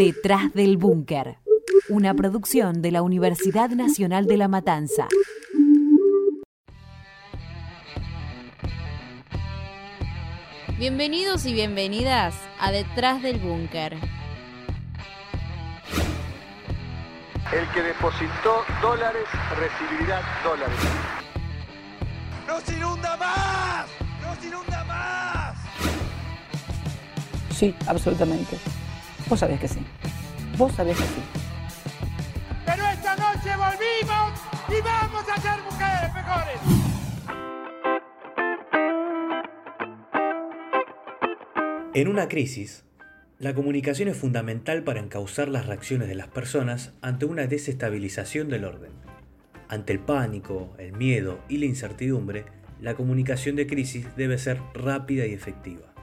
Detrás del Búnker, una producción de la Universidad Nacional de La Matanza. Bienvenidos y bienvenidas a Detrás del Búnker. El que depositó dólares recibirá dólares. ¡Nos inunda más! ¡Nos inunda más! Sí, absolutamente. Vos sabés que sí. Vos sabés que sí. Pero esta noche volvimos y vamos a ser mujeres mejores. En una crisis, la comunicación es fundamental para encauzar las reacciones de las personas ante una desestabilización del orden. Ante el pánico, el miedo y la incertidumbre, la comunicación de crisis debe ser rápida y efectiva.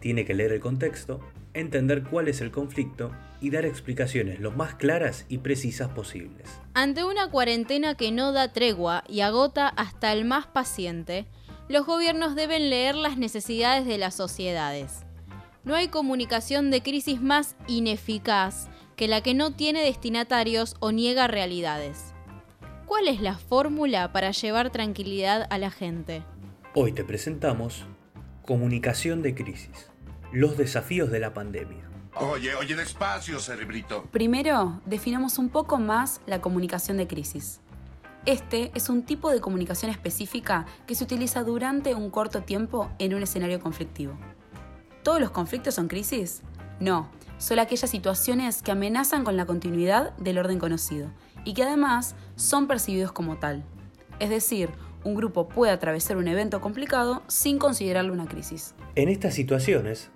Tiene que leer el contexto, entender cuál es el conflicto y dar explicaciones lo más claras y precisas posibles. Ante una cuarentena que no da tregua y agota hasta el más paciente, los gobiernos deben leer las necesidades de las sociedades no hay comunicación de crisis más ineficaz que la que no tiene destinatarios o niega realidades. ¿Cuál es la fórmula para llevar tranquilidad a la gente? Hoy te presentamos Comunicación de Crisis, los desafíos de la pandemia. Oye, oye, despacio, cerebrito. Primero, definamos un poco más la comunicación de crisis. Este es un tipo de comunicación específica que se utiliza durante un corto tiempo en un escenario conflictivo. ¿Todos los conflictos son crisis? No, solo aquellas situaciones que amenazan con la continuidad del orden conocido y que además son percibidos como tal. Es decir, un grupo puede atravesar un evento complicado sin considerarlo una crisis. En estas situaciones,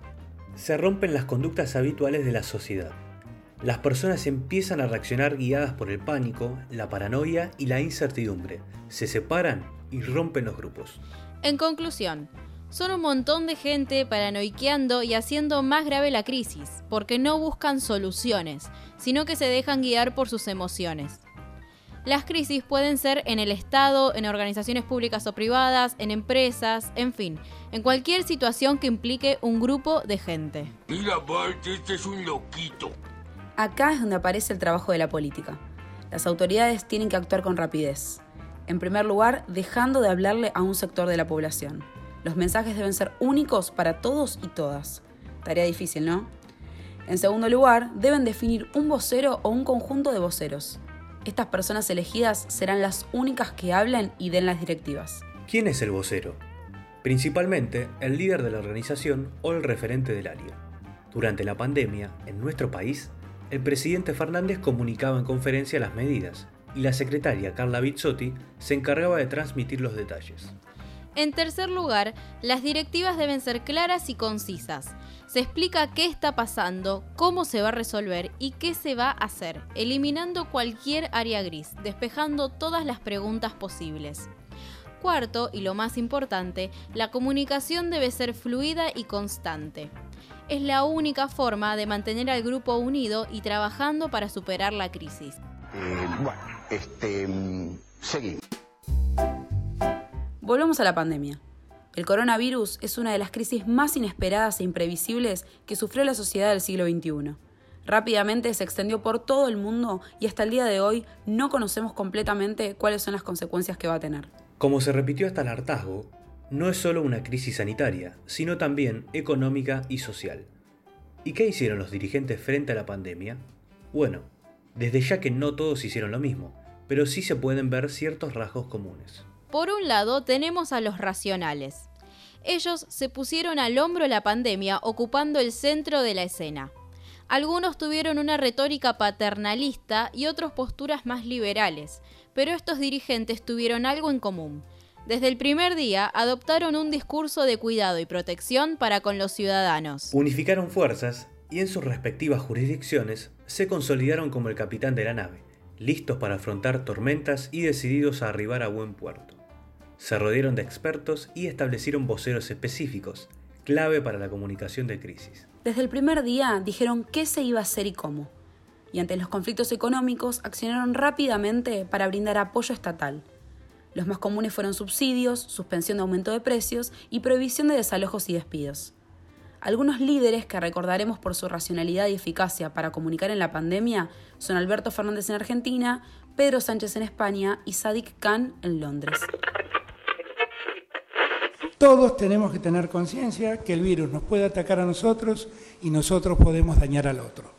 se rompen las conductas habituales de la sociedad. Las personas empiezan a reaccionar guiadas por el pánico, la paranoia y la incertidumbre. Se separan y rompen los grupos. En conclusión, son un montón de gente paranoiqueando y haciendo más grave la crisis, porque no buscan soluciones, sino que se dejan guiar por sus emociones. Las crisis pueden ser en el Estado, en organizaciones públicas o privadas, en empresas, en fin, en cualquier situación que implique un grupo de gente. Mira, Bart, este es un loquito. Acá es donde aparece el trabajo de la política. Las autoridades tienen que actuar con rapidez. En primer lugar, dejando de hablarle a un sector de la población. Los mensajes deben ser únicos para todos y todas. Tarea difícil, ¿no? En segundo lugar, deben definir un vocero o un conjunto de voceros. Estas personas elegidas serán las únicas que hablen y den las directivas. ¿Quién es el vocero? Principalmente el líder de la organización o el referente del área. Durante la pandemia, en nuestro país, el presidente Fernández comunicaba en conferencia las medidas y la secretaria Carla Bizzotti se encargaba de transmitir los detalles. En tercer lugar, las directivas deben ser claras y concisas. Se explica qué está pasando, cómo se va a resolver y qué se va a hacer, eliminando cualquier área gris, despejando todas las preguntas posibles. Cuarto, y lo más importante, la comunicación debe ser fluida y constante. Es la única forma de mantener al grupo unido y trabajando para superar la crisis. Eh, bueno, este. mm, seguimos. Volvamos a la pandemia. El coronavirus es una de las crisis más inesperadas e imprevisibles que sufrió la sociedad del siglo XXI. Rápidamente se extendió por todo el mundo y hasta el día de hoy no conocemos completamente cuáles son las consecuencias que va a tener. Como se repitió hasta el hartazgo, no es solo una crisis sanitaria, sino también económica y social. ¿Y qué hicieron los dirigentes frente a la pandemia? Bueno, desde ya que no todos hicieron lo mismo, pero sí se pueden ver ciertos rasgos comunes. Por un lado tenemos a los racionales. Ellos se pusieron al hombro la pandemia ocupando el centro de la escena. Algunos tuvieron una retórica paternalista y otros posturas más liberales, pero estos dirigentes tuvieron algo en común. Desde el primer día adoptaron un discurso de cuidado y protección para con los ciudadanos. Unificaron fuerzas y en sus respectivas jurisdicciones se consolidaron como el capitán de la nave, listos para afrontar tormentas y decididos a arribar a buen puerto. Se rodearon de expertos y establecieron voceros específicos, clave para la comunicación de crisis. Desde el primer día dijeron qué se iba a hacer y cómo. Y ante los conflictos económicos accionaron rápidamente para brindar apoyo estatal. Los más comunes fueron subsidios, suspensión de aumento de precios y prohibición de desalojos y despidos. Algunos líderes que recordaremos por su racionalidad y eficacia para comunicar en la pandemia son Alberto Fernández en Argentina, Pedro Sánchez en España y Sadiq Khan en Londres. Todos tenemos que tener conciencia que el virus nos puede atacar a nosotros y nosotros podemos dañar al otro.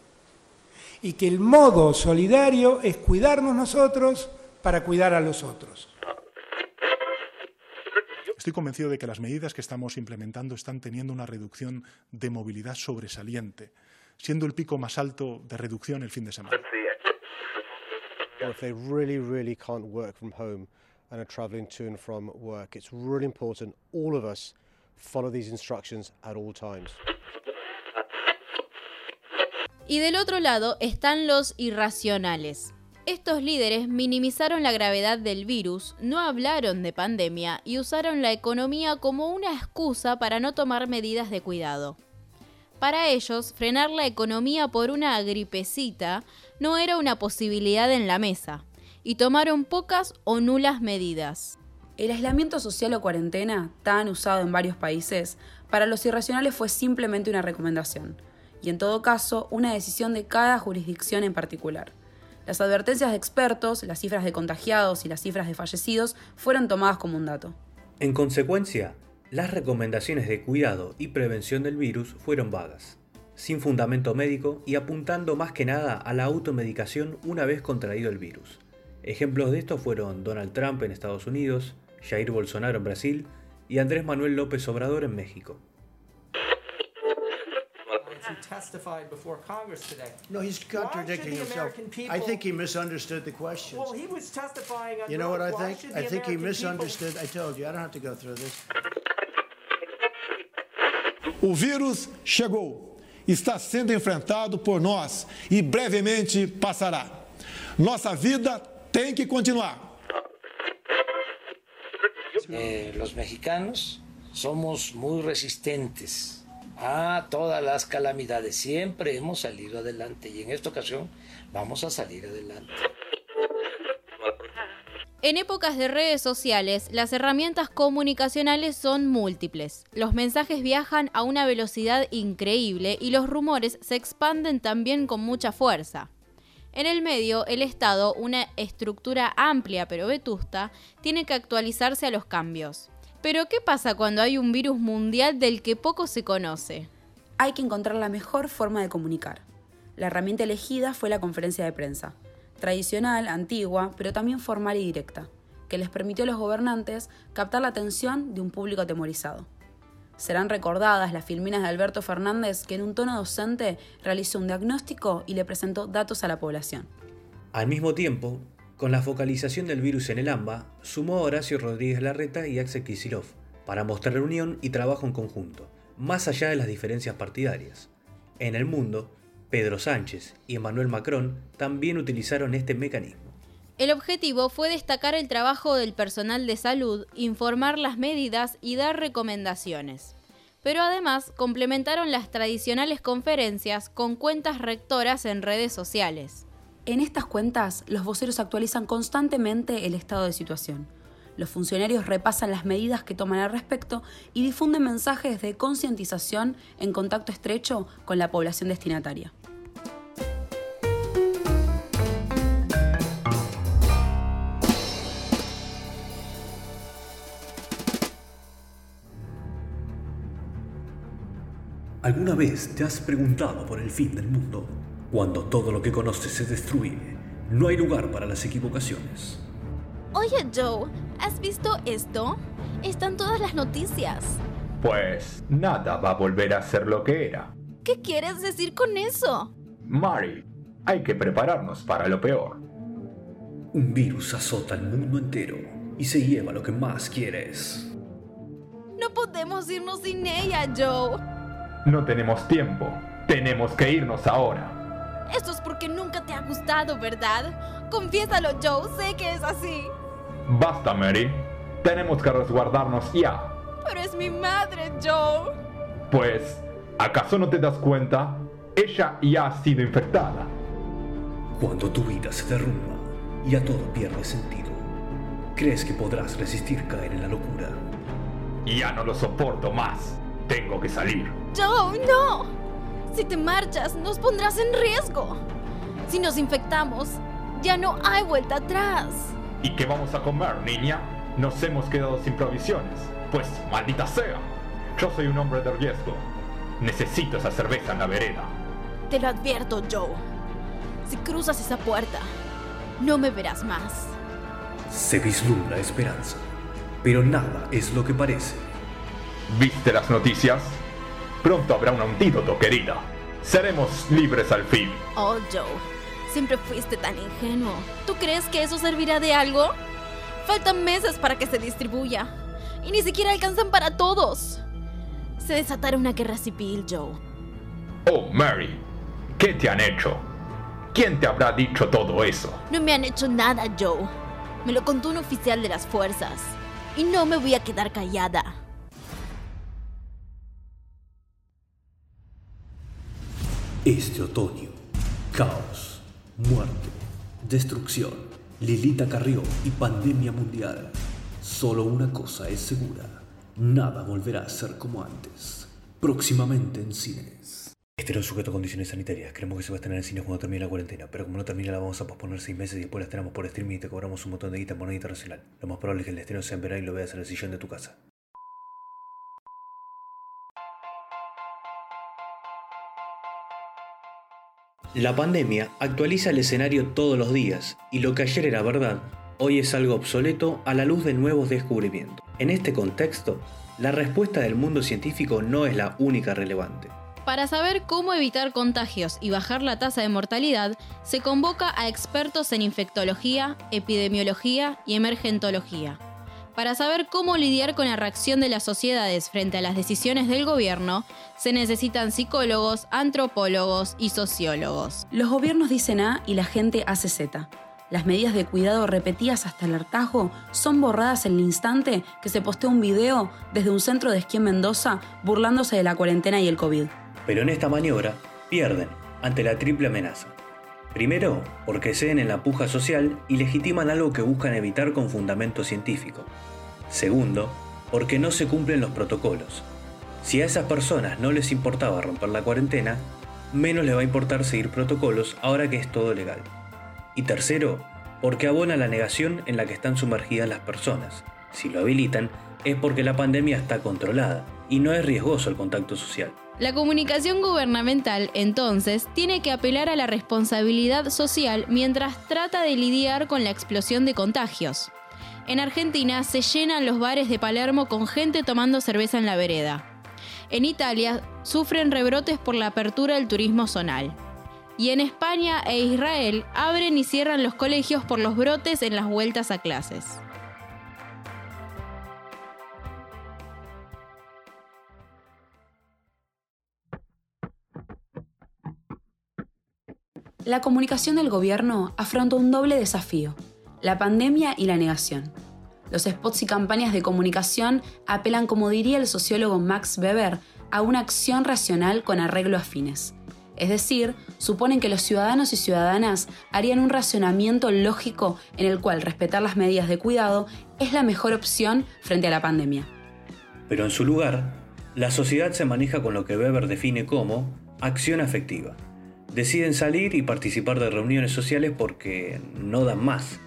Y que el modo solidario es cuidarnos nosotros para cuidar a los otros. Estoy convencido de que las medidas que estamos implementando están teniendo una reducción de movilidad sobresaliente, siendo el pico más alto de reducción el fin de semana. And are traveling to and from work, it's really important all of us follow these instructions at all times. Y del otro lado están los irracionales. Estos líderes minimizaron la gravedad del virus, no hablaron de pandemia y usaron la economía como una excusa para no tomar medidas de cuidado. Para ellos, frenar la economía por una gripecita no era una posibilidad en la mesa, y tomaron pocas o nulas medidas. El aislamiento social o cuarentena, tan usado en varios países, para los irracionales fue simplemente una recomendación, y en todo caso una decisión de cada jurisdicción en particular. Las advertencias de expertos, las cifras de contagiados y las cifras de fallecidos fueron tomadas como un dato. En consecuencia, las recomendaciones de cuidado y prevención del virus fueron vagas, sin fundamento médico y apuntando más que nada a la automedicación una vez contraído el virus. Ejemplos de esto fueron Donald Trump en Estados Unidos, Jair Bolsonaro en Brasil y Andrés Manuel López Obrador en México. testified before Congress today. No, he's contradicting himself. People, I think he misunderstood the questions. Well, he was testifying you know what I think? I think he people- misunderstood. I told you, I don't have to go through this. O vírus chegou, está sendo enfrentado por nós e brevemente passará. Nossa vida tem que continuar. Eh, los mexicanos somos muy resistentes a todas las calamidades. Siempre hemos salido adelante y en esta ocasión vamos a salir adelante. En épocas de redes sociales, las herramientas comunicacionales son múltiples. Los mensajes viajan a una velocidad increíble y los rumores se expanden también con mucha fuerza. En el medio, el Estado, una estructura amplia pero vetusta, tiene que actualizarse a los cambios. Pero ¿qué pasa cuando hay un virus mundial del que poco se conoce? Hay que encontrar la mejor forma de comunicar. La herramienta elegida fue la conferencia de prensa, tradicional, antigua, pero también formal y directa, que les permitió a los gobernantes captar la atención de un público atemorizado. Serán recordadas las filminas de Alberto Fernández que en un tono docente realizó un diagnóstico y le presentó datos a la población. Al mismo tiempo, con la focalización del virus en el AMBA, sumó a Horacio Rodríguez Larreta y Axel Kicillof para mostrar unión y trabajo en conjunto, más allá de las diferencias partidarias. En el mundo, Pedro Sánchez y Emmanuel Macron también utilizaron este mecanismo. El objetivo fue destacar el trabajo del personal de salud, informar las medidas y dar recomendaciones. Pero además complementaron las tradicionales conferencias con cuentas rectoras en redes sociales. En estas cuentas, los voceros actualizan constantemente el estado de situación. Los funcionarios repasan las medidas que toman al respecto y difunden mensajes de concientización en contacto estrecho con la población destinataria. ¿Alguna vez te has preguntado por el fin del mundo? Cuando todo lo que conoces se destruye, no hay lugar para las equivocaciones. Oye Joe, ¿has visto esto? Están todas las noticias. Pues nada va a volver a ser lo que era. ¿Qué quieres decir con eso? Mari, hay que prepararnos para lo peor. Un virus azota al mundo entero y se lleva lo que más quieres. No podemos irnos sin ella, Joe. No tenemos tiempo. Tenemos que irnos ahora. Esto es porque nunca te ha gustado, ¿verdad? Confiésalo, Joe. Sé que es así. Basta, Mary. Tenemos que resguardarnos ya. Pero es mi madre, Joe. Pues, ¿acaso no te das cuenta? Ella ya ha sido infectada. Cuando tu vida se derrumba y a todo pierde sentido, ¿crees que podrás resistir caer en la locura? Ya no lo soporto más. Tengo que salir. Joe, no. Si te marchas, nos pondrás en riesgo. Si nos infectamos, ya no hay vuelta atrás. ¿Y qué vamos a comer, niña? Nos hemos quedado sin provisiones. Pues, maldita sea. Yo soy un hombre de riesgo. Necesito esa cerveza en la vereda. Te lo advierto, Joe. Si cruzas esa puerta, no me verás más. Se vislumbra esperanza, pero nada es lo que parece. ¿Viste las noticias? Pronto habrá un antídoto, querida. Seremos libres al fin. Oh, Joe, siempre fuiste tan ingenuo. ¿Tú crees que eso servirá de algo? Faltan meses para que se distribuya. Y ni siquiera alcanzan para todos. Se desatará una guerra civil, Joe. Oh, Mary, ¿qué te han hecho? ¿Quién te habrá dicho todo eso? No me han hecho nada, Joe. Me lo contó un oficial de las fuerzas. Y no me voy a quedar callada. Este otoño, caos, muerte, destrucción, Lilita Carrió y pandemia mundial. Solo una cosa es segura, nada volverá a ser como antes. Próximamente en cines. Este no es sujeto a condiciones sanitarias. Creemos que se va a estrenar en cines cuando termine la cuarentena, pero como no termina la vamos a posponer seis meses y después la estrenamos por streaming y te cobramos un montón de guita en moneda internacional. Lo más probable es que el estreno sea en verano y lo veas en el sillón de tu casa. La pandemia actualiza el escenario todos los días y lo que ayer era verdad, hoy es algo obsoleto a la luz de nuevos descubrimientos. En este contexto, la respuesta del mundo científico no es la única relevante. Para saber cómo evitar contagios y bajar la tasa de mortalidad, se convoca a expertos en infectología, epidemiología y emergentología. Para saber cómo lidiar con la reacción de las sociedades frente a las decisiones del gobierno, se necesitan psicólogos, antropólogos y sociólogos. Los gobiernos dicen A y la gente hace Z. Las medidas de cuidado repetidas hasta el hartazgo son borradas en el instante que se postea un video desde un centro de esquí en Mendoza burlándose de la cuarentena y el COVID. Pero en esta maniobra pierden ante la triple amenaza. Primero, porque ceden en la puja social y legitiman algo que buscan evitar con fundamento científico. Segundo, porque no se cumplen los protocolos. Si a esas personas no les importaba romper la cuarentena, menos les va a importar seguir protocolos ahora que es todo legal. Y tercero, porque abona la negación en la que están sumergidas las personas. Si lo habilitan, es porque la pandemia está controlada y no es riesgoso el contacto social. La comunicación gubernamental, entonces, tiene que apelar a la responsabilidad social mientras trata de lidiar con la explosión de contagios. En Argentina se llenan los bares de Palermo con gente tomando cerveza en la vereda. En Italia sufren rebrotes por la apertura del turismo zonal. Y en España e Israel abren y cierran los colegios por los brotes en las vueltas a clases. La comunicación del gobierno afronta un doble desafío, la pandemia y la negación. Los spots y campañas de comunicación apelan, como diría el sociólogo Max Weber, a una acción racional con arreglo a fines. Es decir, suponen que los ciudadanos y ciudadanas harían un racionamiento lógico en el cual respetar las medidas de cuidado es la mejor opción frente a la pandemia. Pero en su lugar, la sociedad se maneja con lo que Weber define como acción afectiva. Deciden salir y participar de reuniones sociales porque no dan más,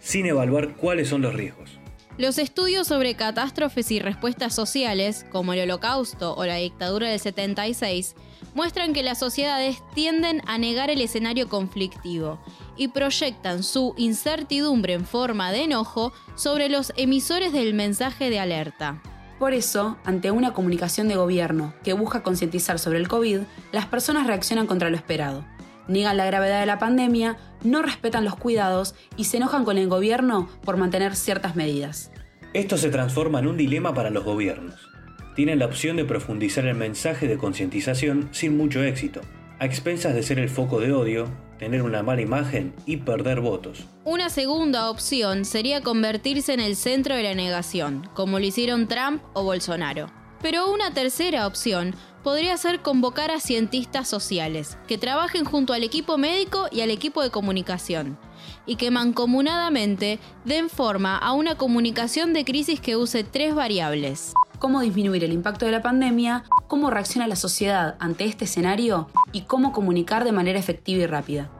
sin evaluar cuáles son los riesgos. Los estudios sobre catástrofes y respuestas sociales, como el Holocausto o la dictadura del 76, muestran que las sociedades tienden a negar el escenario conflictivo y proyectan su incertidumbre en forma de enojo sobre los emisores del mensaje de alerta. Por eso, ante una comunicación de gobierno que busca concientizar sobre el COVID, las personas reaccionan contra lo esperado. Niegan la gravedad de la pandemia, no respetan los cuidados y se enojan con el gobierno por mantener ciertas medidas. Esto se transforma en un dilema para los gobiernos. Tienen la opción de profundizar el mensaje de concientización sin mucho éxito, a expensas de ser el foco de odio, tener una mala imagen y perder votos. Una segunda opción sería convertirse en el centro de la negación, como lo hicieron Trump o Bolsonaro. Pero una tercera opción podría ser convocar a cientistas sociales, que trabajen junto al equipo médico y al equipo de comunicación, y que mancomunadamente den forma a una comunicación de crisis que use tres variables. cómo disminuir el impacto de la pandemia, cómo reacciona la sociedad ante este escenario y cómo comunicar de manera efectiva y rápida.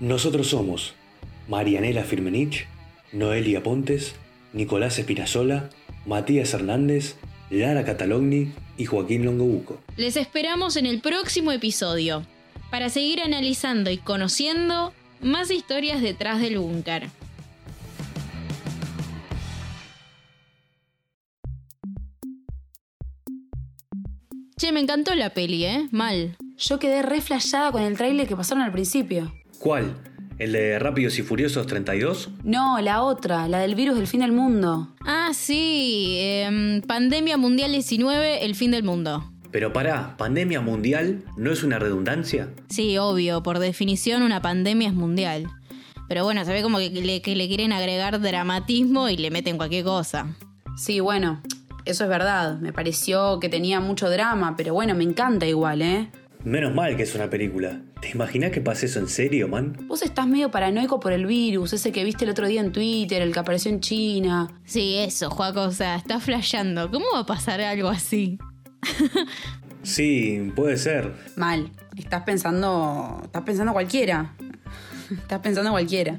Nosotros somos Marianela Firmenich, Noelia Pontes, Nicolás Espinazola, Matías Hernández, Lara Catalogni y Joaquín Longobuco. Les esperamos en el próximo episodio para seguir analizando y conociendo más historias detrás del búnker. Che, me encantó la peli, ¿eh? Mal. Yo quedé re flashada con el tráiler que pasaron al principio. ¿Cuál? ¿El de Rápidos y Furiosos 32? No, la otra, la del virus del fin del mundo. Ah, sí. em, pandemia Mundial 19, el fin del mundo. Pero pará, ¿pandemia mundial no es una redundancia? Sí, obvio, por definición una pandemia es mundial. Pero bueno, se ve como que le, que le quieren agregar dramatismo y le meten cualquier cosa. Sí, bueno, eso es verdad. Me pareció que tenía mucho drama, pero bueno, me encanta igual, ¿eh? Menos mal que es una película. ¿Te imaginas que pase eso en serio, man? Vos estás medio paranoico por el virus, ese que viste el otro día en Twitter, el que apareció en China. Sí, eso, Juaco, o sea, está flasheando. ¿Cómo va a pasar algo así? Sí, puede ser. Mal. Estás pensando. Estás pensando cualquiera. Estás pensando cualquiera.